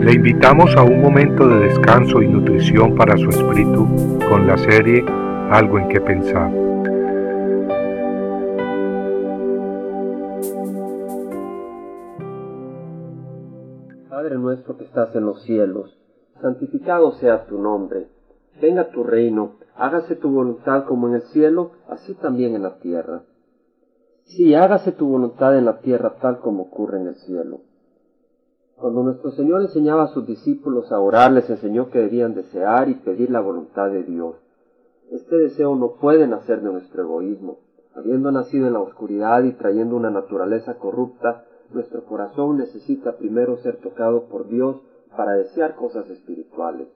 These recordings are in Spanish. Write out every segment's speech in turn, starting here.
Le invitamos a un momento de descanso y nutrición para su espíritu con la serie Algo en que pensar. Padre nuestro que estás en los cielos, santificado sea tu nombre. Venga tu reino, hágase tu voluntad como en el cielo, así también en la tierra. Sí, hágase tu voluntad en la tierra tal como ocurre en el cielo. Cuando nuestro Señor enseñaba a sus discípulos a orar, les enseñó que debían desear y pedir la voluntad de Dios. Este deseo no puede nacer de nuestro egoísmo. Habiendo nacido en la oscuridad y trayendo una naturaleza corrupta, nuestro corazón necesita primero ser tocado por Dios para desear cosas espirituales.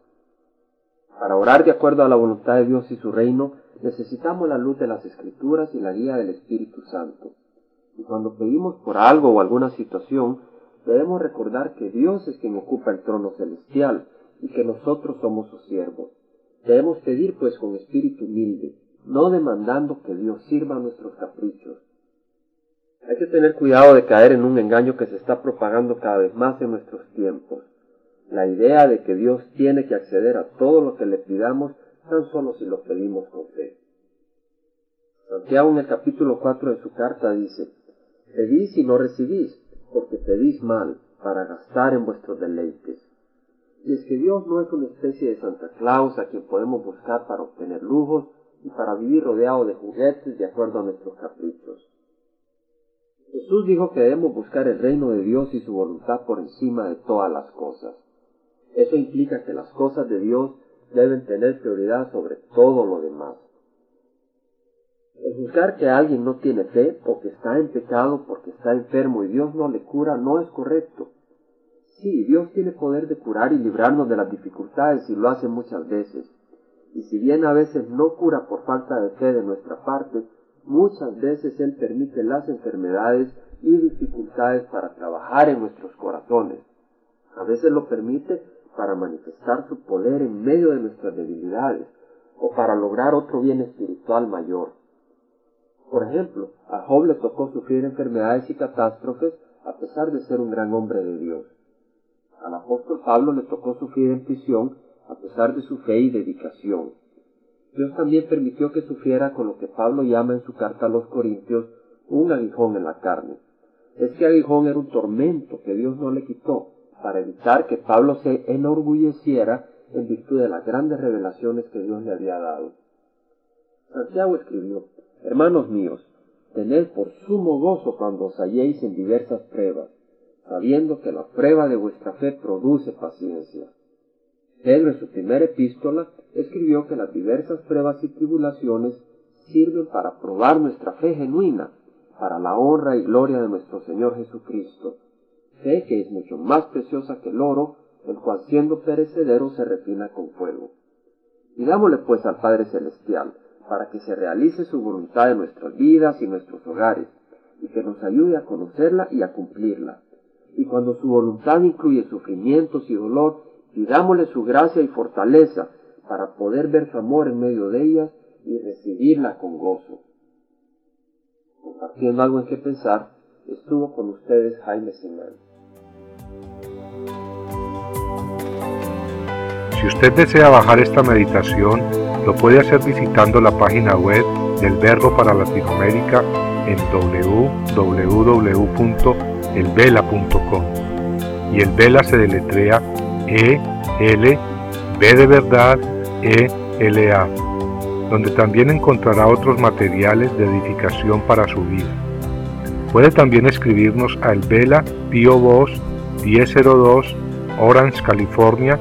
Para orar de acuerdo a la voluntad de Dios y su reino, necesitamos la luz de las Escrituras y la guía del Espíritu Santo. Y cuando pedimos por algo o alguna situación, debemos recordar que Dios es quien ocupa el trono celestial y que nosotros somos sus siervos. Debemos pedir pues con espíritu humilde, no demandando que Dios sirva a nuestros caprichos. Hay que tener cuidado de caer en un engaño que se está propagando cada vez más en nuestros tiempos. La idea de que Dios tiene que acceder a todo lo que le pidamos tan solo si lo pedimos con fe. Santiago en el capítulo 4 de su carta dice, Pedís y no recibís, porque pedís mal para gastar en vuestros deleites. Y es que Dios no es una especie de Santa Claus a quien podemos buscar para obtener lujos y para vivir rodeado de juguetes de acuerdo a nuestros caprichos. Jesús dijo que debemos buscar el reino de Dios y su voluntad por encima de todas las cosas. Eso implica que las cosas de Dios deben tener prioridad sobre todo lo demás. El juzgar que alguien no tiene fe o que está en pecado porque está enfermo y Dios no le cura no es correcto. Sí, Dios tiene poder de curar y librarnos de las dificultades y lo hace muchas veces. Y si bien a veces no cura por falta de fe de nuestra parte, muchas veces Él permite las enfermedades y dificultades para trabajar en nuestros corazones. A veces lo permite para manifestar su poder en medio de nuestras debilidades o para lograr otro bien espiritual mayor. Por ejemplo, a Job le tocó sufrir enfermedades y catástrofes a pesar de ser un gran hombre de Dios. Al apóstol Pablo le tocó sufrir en prisión a pesar de su fe y dedicación. Dios también permitió que sufriera con lo que Pablo llama en su carta a los Corintios un aguijón en la carne. Este aguijón era un tormento que Dios no le quitó para evitar que Pablo se enorgulleciera en virtud de las grandes revelaciones que Dios le había dado. Santiago escribió, Hermanos míos, tened por sumo gozo cuando os halléis en diversas pruebas, sabiendo que la prueba de vuestra fe produce paciencia. Pedro en su primera epístola escribió que las diversas pruebas y tribulaciones sirven para probar nuestra fe genuina, para la honra y gloria de nuestro Señor Jesucristo, fe que es mucho más preciosa que el oro, el cual siendo perecedero se refina con fuego. Pidámosle pues al Padre Celestial, para que se realice su voluntad en nuestras vidas y nuestros hogares, y que nos ayude a conocerla y a cumplirla. Y cuando su voluntad incluye sufrimientos y dolor, pidámosle su gracia y fortaleza para poder ver su amor en medio de ellas y recibirla con gozo. Compartiendo algo en que pensar, estuvo con ustedes Jaime Simán. Si usted desea bajar esta meditación, lo puede hacer visitando la página web del Verbo para Latinoamérica en www.elvela.com. Y el Vela se deletrea E L B de verdad E L A, donde también encontrará otros materiales de edificación para su vida. Puede también escribirnos a El Vela Pio Voz 1002 Orange, California